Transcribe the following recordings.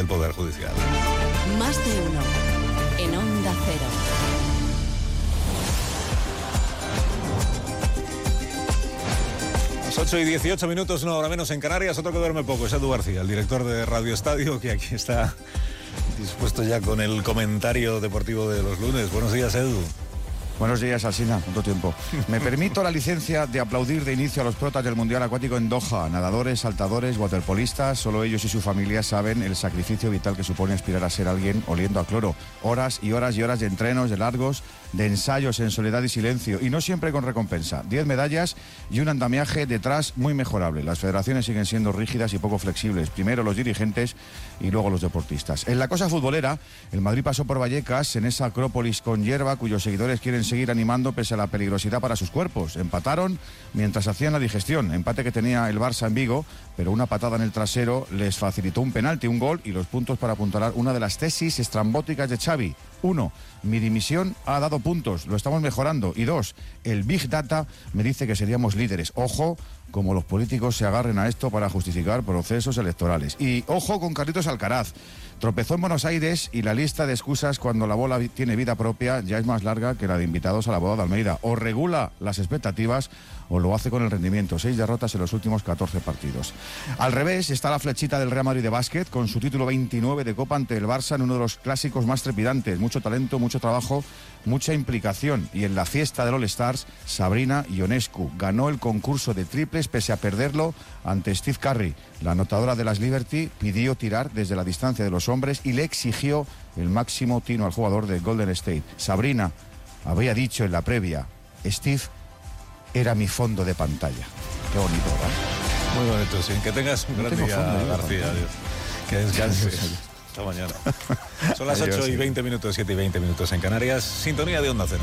del Poder Judicial. Más de uno. En Onda Cero. Las 8 y 18 minutos, una hora menos en Canarias. Otro que duerme poco es Edu García, el director de Radio Estadio, que aquí está dispuesto ya con el comentario deportivo de los lunes. Buenos días, Edu. Buenos días, Alsina. ¿Cuánto tiempo? Me permito la licencia de aplaudir de inicio a los protas del Mundial Acuático en Doha. Nadadores, saltadores, waterpolistas. Solo ellos y su familia saben el sacrificio vital que supone aspirar a ser alguien oliendo a cloro. Horas y horas y horas de entrenos, de largos, de ensayos en soledad y silencio. Y no siempre con recompensa. Diez medallas y un andamiaje detrás muy mejorable. Las federaciones siguen siendo rígidas y poco flexibles. Primero los dirigentes y luego los deportistas. En la cosa futbolera, el Madrid pasó por Vallecas en esa acrópolis con hierba cuyos seguidores quieren seguir animando pese a la peligrosidad para sus cuerpos. Empataron mientras hacían la digestión, empate que tenía el Barça en Vigo, pero una patada en el trasero les facilitó un penalti, un gol y los puntos para apuntalar una de las tesis estrambóticas de Xavi. Uno, mi dimisión ha dado puntos, lo estamos mejorando. Y dos, el Big Data me dice que seríamos líderes. Ojo, como los políticos se agarren a esto para justificar procesos electorales. Y ojo con Carlitos Alcaraz. Tropezó en Buenos Aires y la lista de excusas cuando la bola tiene vida propia ya es más larga que la de invitados a la boda de Almeida. O regula las expectativas o lo hace con el rendimiento. Seis derrotas en los últimos 14 partidos. Al revés está la flechita del Real Madrid de básquet con su título 29 de Copa ante el Barça en uno de los clásicos más trepidantes. Mucho talento, mucho trabajo, mucha implicación. Y en la fiesta del All Stars, Sabrina Ionescu ganó el concurso de pese a perderlo ante Steve Curry. La anotadora de las Liberty pidió tirar desde la distancia de los hombres y le exigió el máximo tino al jugador de Golden State. Sabrina había dicho en la previa, Steve era mi fondo de pantalla. Qué bonito, ¿verdad? Muy bonito, sí. Que tengas un gran día, García. Adiós. Que descanses. Hasta mañana. Son las 8 y 20 minutos, 7 y 20 minutos en Canarias. Sintonía de Onda Cero.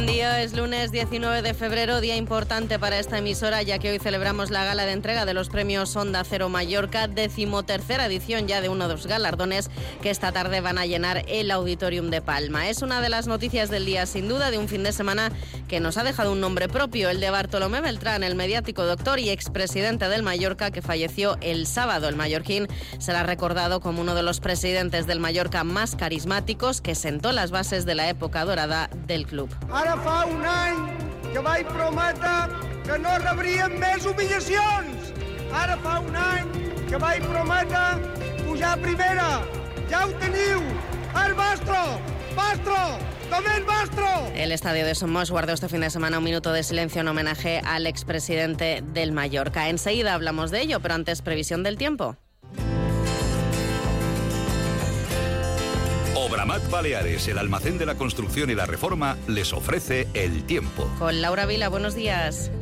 Buen día, es lunes 19 de febrero, día importante para esta emisora ya que hoy celebramos la gala de entrega de los premios Onda Cero Mallorca, decimotercera edición ya de uno de los galardones que esta tarde van a llenar el Auditorium de Palma. Es una de las noticias del día sin duda de un fin de semana que nos ha dejado un nombre propio, el de Bartolomé Beltrán, el mediático doctor y expresidente del Mallorca que falleció el sábado. El mallorquín será recordado como uno de los presidentes del Mallorca más carismáticos que sentó las bases de la época dorada del club. Ara fa un any que vaig prometre que no rebríem més humillacions. Ara fa un any que vaig prometre pujar a primera. Ja ho teniu. El vostre, vostre. El estadio de Somos guardó este fin de semana un minuto de silencio en homenaje al expresidente del Mallorca. Enseguida hablamos de ello, pero antes previsión del tiempo. Obramat Baleares, el almacén de la construcción y la reforma, les ofrece el tiempo. Con Laura Vila, buenos días.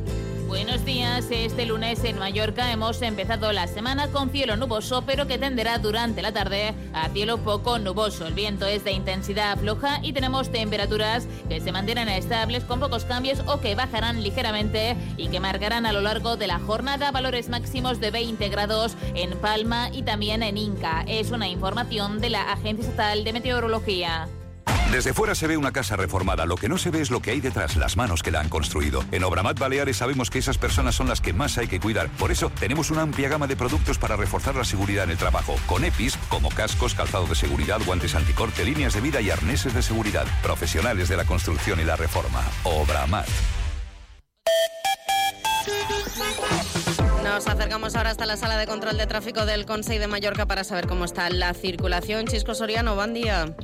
Buenos días. Este lunes en Mallorca hemos empezado la semana con cielo nuboso, pero que tenderá durante la tarde a cielo poco nuboso. El viento es de intensidad floja y tenemos temperaturas que se mantienen estables con pocos cambios o que bajarán ligeramente y que marcarán a lo largo de la jornada valores máximos de 20 grados en Palma y también en Inca. Es una información de la Agencia Estatal de Meteorología. Desde fuera se ve una casa reformada, lo que no se ve es lo que hay detrás, las manos que la han construido. En Obramat Baleares sabemos que esas personas son las que más hay que cuidar. Por eso tenemos una amplia gama de productos para reforzar la seguridad en el trabajo, con EPIs como cascos, calzado de seguridad, guantes anticorte, líneas de vida y arneses de seguridad. Profesionales de la construcción y la reforma. Obramat. Nos acercamos ahora hasta la sala de control de tráfico del Consell de Mallorca para saber cómo está la circulación. Chisco Soriano, buen día.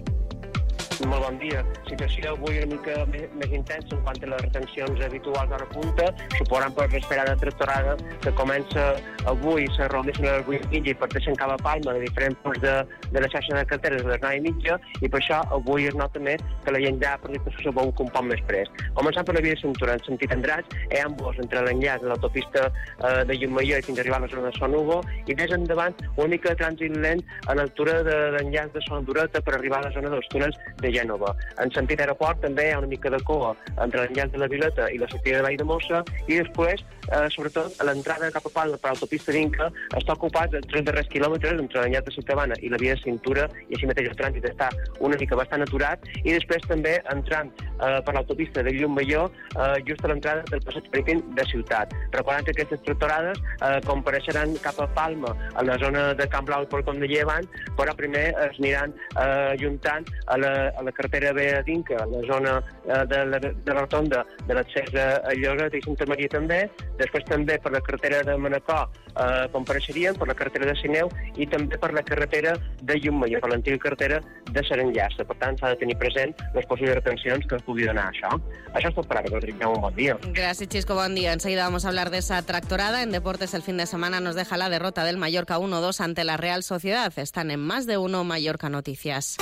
Molt bon dia. Situació avui una mica més, intensa en quant a les retencions habituals d'hora punta, suposant per l'esperada tractorada que comença avui, se reuneixen a les 8 i mitja i parteixen cap Palma de diferents punts de, de la xarxa de carreteres a les 9 i mitja i per això avui es nota més que la gent ja per l'expressió se veu un poc més pres. Començant per la via de cintura en sentit Andratx, hi ha ambos entre l'enllaç de l'autopista eh, de Llumaier fins a arribar a la zona de Son Hugo i més endavant una mica de trànsit lent a l'altura de l'enllaç de Son Dureta per arribar a la zona dels túnels de Gènova. En sentit aeroport també hi ha una mica de cua entre l'enllaç de la Vileta i la sortida de Vall de Mossa i després, eh, sobretot, a l'entrada cap a Palma per l'autopista d'Inca està ocupat els tres darrers quilòmetres entre l'enllaç de Ciutadana i la via de cintura i així mateix el trànsit està una mica bastant aturat i després també entrant eh, per l'autopista de Llum-Balló eh, just a l'entrada del passeig marítim de Ciutat. Recordant que aquestes tractorades eh, compareixeran cap a Palma, a la zona de Camp Blau i Porcom de Llevant, però primer es aniran eh, juntant a la, a la carretera B a la zona eh, de, la, de la rotonda de l'accés a, a Lloret i Santa Maria també, després també per la carretera de Manacor eh, compareixerien, per la carretera de Sineu i també per la carretera de Llummayor, per l'antiga carretera de Serenllassa. Per tant, s'ha de tenir present les possibles retencions que es pugui donar això. Això és tot per ara, Rodrigo. Un bon dia. Gracias, Chisco. Buen día. Enseguida vamos a hablar de esa tractorada. En deportes el fin de semana nos deja la derrota del Mallorca 1-2 ante la Real Sociedad. Están en más de uno Mallorca Noticias.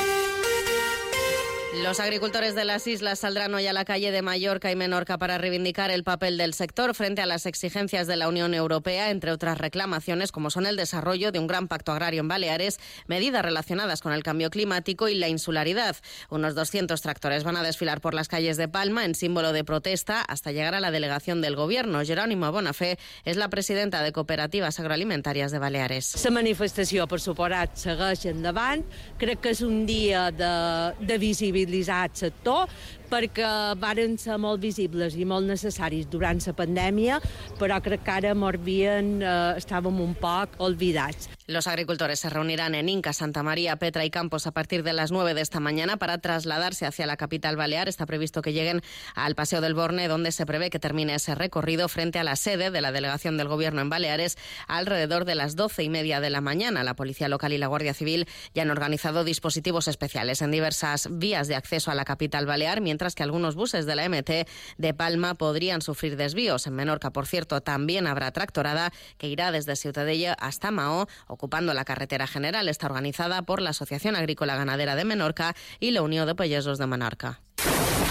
Los agricultores de las islas saldrán hoy a la calle de Mallorca y Menorca para reivindicar el papel del sector frente a las exigencias de la Unión Europea, entre otras reclamaciones como son el desarrollo de un gran pacto agrario en Baleares, medidas relacionadas con el cambio climático y la insularidad. Unos 200 tractores van a desfilar por las calles de Palma en símbolo de protesta hasta llegar a la delegación del Gobierno. Jerónimo Bonafé es la presidenta de Cooperativas Agroalimentarias de Baleares. La manifestació, per suposat, segueix endavant. Crec que és un dia de, de visibilitzar el sector perquè varen ser molt visibles i molt necessaris durant la pandèmia, però crec que ara molt bien eh, estàvem un poc oblidats. Los agricultores se reunirán en Inca, Santa María, Petra y Campos a partir de las 9 de esta mañana para trasladarse hacia la capital balear. Está previsto que lleguen al Paseo del Borne, donde se prevé que termine ese recorrido frente a la sede de la delegación del Gobierno en Baleares alrededor de las doce y media de la mañana. La Policía Local y la Guardia Civil ya han organizado dispositivos especiales en diversas vías de acceso a la capital balear, mientras que algunos buses de la MT de Palma podrían sufrir desvíos. En Menorca, por cierto, también habrá tractorada que irá desde Ciutadella hasta Mahó ocupando la carretera general. Está organizada por la Asociación Agrícola Ganadera de Menorca y la Unión de Pellesos de Menorca.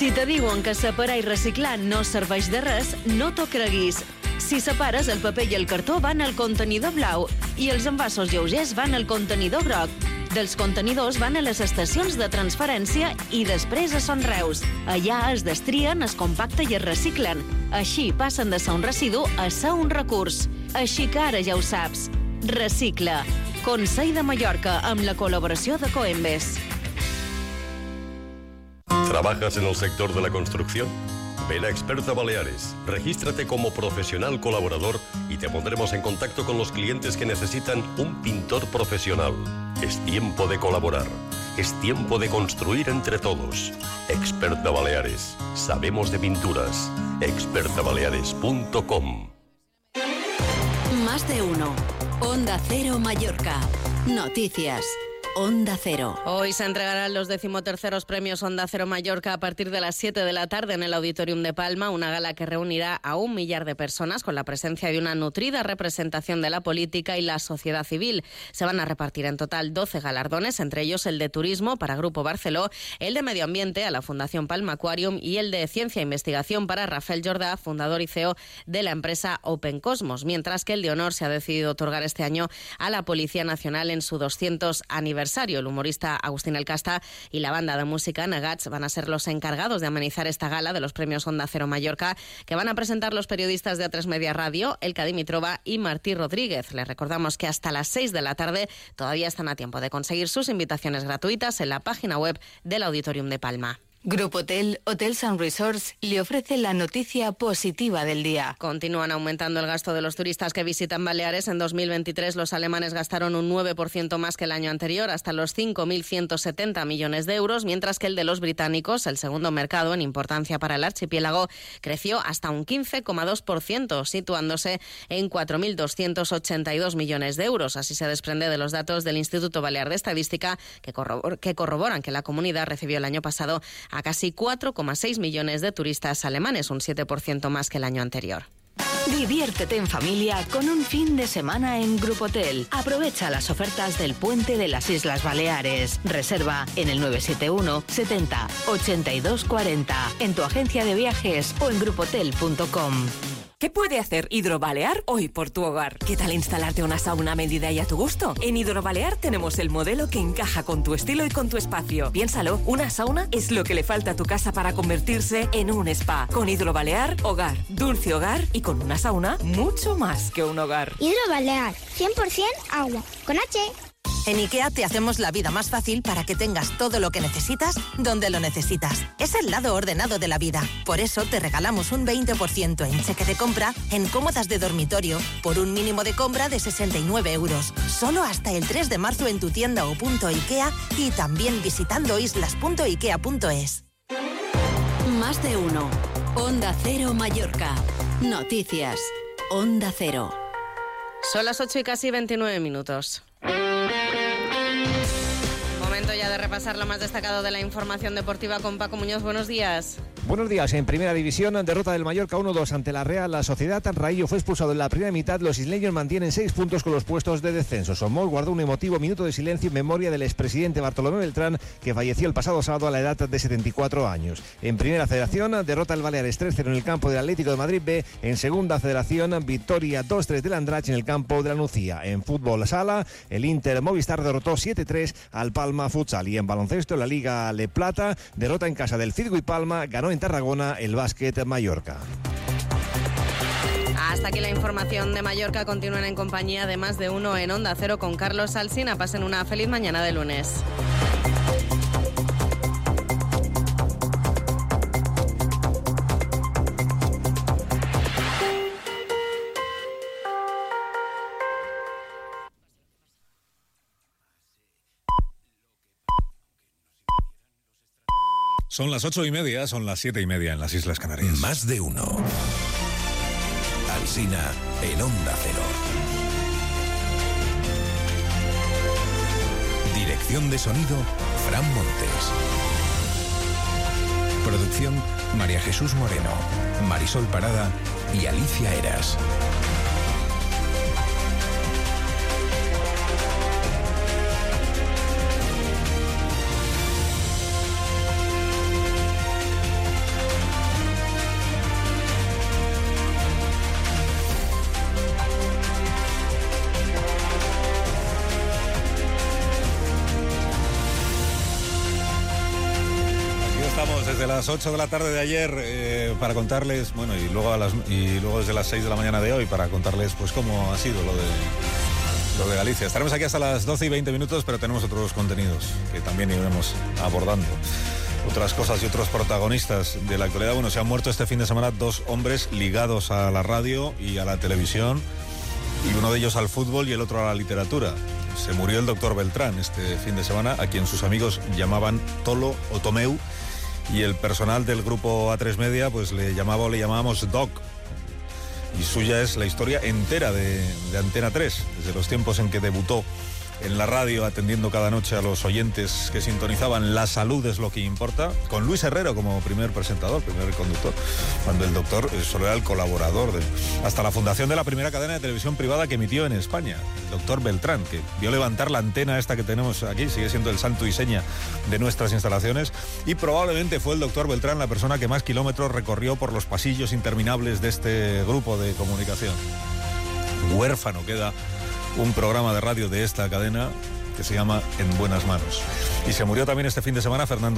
Si te diuen que separar i reciclar no serveix de res, no t'ho creguis. Si separes, el paper i el cartó van al contenidor blau i els envasos lleugers van al contenidor groc. Dels contenidors van a les estacions de transferència i després a Son Reus. Allà es destrien, es compacta i es reciclen. Així passen de ser un residu a ser un recurs. Així que ara ja ho saps. Recicla. Consell de Mallorca amb la col·laboració de Coembes. ¿Trabajas en el sector de la construcción? Ven a Experta Baleares, regístrate como profesional colaborador y te pondremos en contacto con los clientes que necesitan un pintor profesional. Es tiempo de colaborar. Es tiempo de construir entre todos. Experta Baleares. Sabemos de pinturas. expertabaleares.com Más de uno. Onda Cero Mallorca. Noticias. Onda Cero. Hoy se entregarán los decimoterceros premios Onda Cero Mallorca a partir de las 7 de la tarde en el Auditorium de Palma, una gala que reunirá a un millar de personas con la presencia de una nutrida representación de la política y la sociedad civil. Se van a repartir en total 12 galardones, entre ellos el de Turismo para Grupo Barceló, el de Medio Ambiente a la Fundación Palma Aquarium y el de Ciencia e Investigación para Rafael Jordá, fundador y CEO de la empresa Open Cosmos, mientras que el de Honor se ha decidido otorgar este año a la Policía Nacional en su 200 aniversario. El humorista Agustín Elcasta y la banda de música Nagats van a ser los encargados de amenizar esta gala de los premios Onda Cero Mallorca que van a presentar los periodistas de A3 Media Radio, Elka Dimitrova y Martí Rodríguez. Les recordamos que hasta las 6 de la tarde todavía están a tiempo de conseguir sus invitaciones gratuitas en la página web del Auditorium de Palma. Grupo Hotel, Hotels and Resorts le ofrece la noticia positiva del día. Continúan aumentando el gasto de los turistas que visitan Baleares. En 2023 los alemanes gastaron un 9% más que el año anterior, hasta los 5.170 millones de euros, mientras que el de los británicos, el segundo mercado en importancia para el archipiélago, creció hasta un 15,2%, situándose en 4.282 millones de euros. Así se desprende de los datos del Instituto Balear de Estadística, que, que corroboran que la comunidad recibió el año pasado a casi 4,6 millones de turistas alemanes, un 7% más que el año anterior. Diviértete en familia con un fin de semana en Grupo Hotel. Aprovecha las ofertas del puente de las Islas Baleares. Reserva en el 971 70 82 40 en tu agencia de viajes o en grupotel.com. ¿Qué puede hacer Hidrobalear hoy por tu hogar? ¿Qué tal instalarte una sauna a medida y a tu gusto? En Hidrobalear tenemos el modelo que encaja con tu estilo y con tu espacio. Piénsalo, una sauna es lo que le falta a tu casa para convertirse en un spa. Con Hidrobalear, hogar, dulce hogar y con una sauna, mucho más que un hogar. Hidrobalear, 100% agua, con H. En IKEA te hacemos la vida más fácil para que tengas todo lo que necesitas donde lo necesitas. Es el lado ordenado de la vida. Por eso te regalamos un 20% en cheque de compra en cómodas de dormitorio por un mínimo de compra de 69 euros. Solo hasta el 3 de marzo en tu tienda o punto IKEA y también visitando islas.ikea.es. Más de uno. Onda Cero Mallorca. Noticias. Onda Cero. Son las 8 y casi 29 minutos. Momento ya de repasar lo más destacado de la información deportiva con Paco Muñoz. Buenos días. Buenos días. En primera división, derrota del Mallorca 1-2 ante la Real. La Sociedad Raillo fue expulsado en la primera mitad. Los isleños mantienen seis puntos con los puestos de descenso. Somos guardó un emotivo minuto de silencio en memoria del expresidente Bartolomé Beltrán, que falleció el pasado sábado a la edad de 74 años. En primera federación, derrota el Baleares 3-0 en el campo del Atlético de Madrid B. En segunda federación, victoria 2-3 del Andrach en el campo de la Nucía. En fútbol sala, el Inter Movistar derrotó 7-3 al Palma Futsal. Y en baloncesto, la Liga Le Plata, derrota en casa del y Palma, ganó en Tarragona el básquet Mallorca. Hasta aquí la información de Mallorca. Continúan en compañía de más de uno en Onda Cero con Carlos Alsina. Pasen una feliz mañana de lunes. Son las ocho y media, son las siete y media en las Islas Canarias. Más de uno. Alsina en Onda Cero. Dirección de sonido, Fran Montes. Producción, María Jesús Moreno, Marisol Parada y Alicia Eras. Desde las 8 de la tarde de ayer eh, para contarles, bueno, y luego, y luego desde las 6 de la mañana de hoy para contarles pues cómo ha sido lo de, lo de Galicia. Estaremos aquí hasta las 12 y 20 minutos, pero tenemos otros contenidos que también iremos abordando. Otras cosas y otros protagonistas de la actualidad. Bueno, se han muerto este fin de semana dos hombres ligados a la radio y a la televisión, y uno de ellos al fútbol y el otro a la literatura. Se murió el doctor Beltrán este fin de semana, a quien sus amigos llamaban Tolo o Tomeu, y el personal del grupo A3 Media pues le llamaba o le llamábamos Doc. Y suya es la historia entera de, Antena 3, desde los tiempos en que debutó en la radio atendiendo cada noche a los oyentes que sintonizaban La salud es lo que importa, con Luis Herrero como primer presentador, primer conductor, cuando el doctor eh, solo era el colaborador, de, hasta la fundación de la primera cadena de televisión privada que emitió en España, el doctor Beltrán, que vio levantar la antena esta que tenemos aquí, sigue siendo el santo y seña de nuestras instalaciones, y probablemente fue el doctor Beltrán la persona que más kilómetros recorrió por los pasillos interminables de este grupo de comunicación. Huérfano queda un programa de radio de esta cadena que se llama En Buenas Manos. Y se murió también este fin de semana Fernando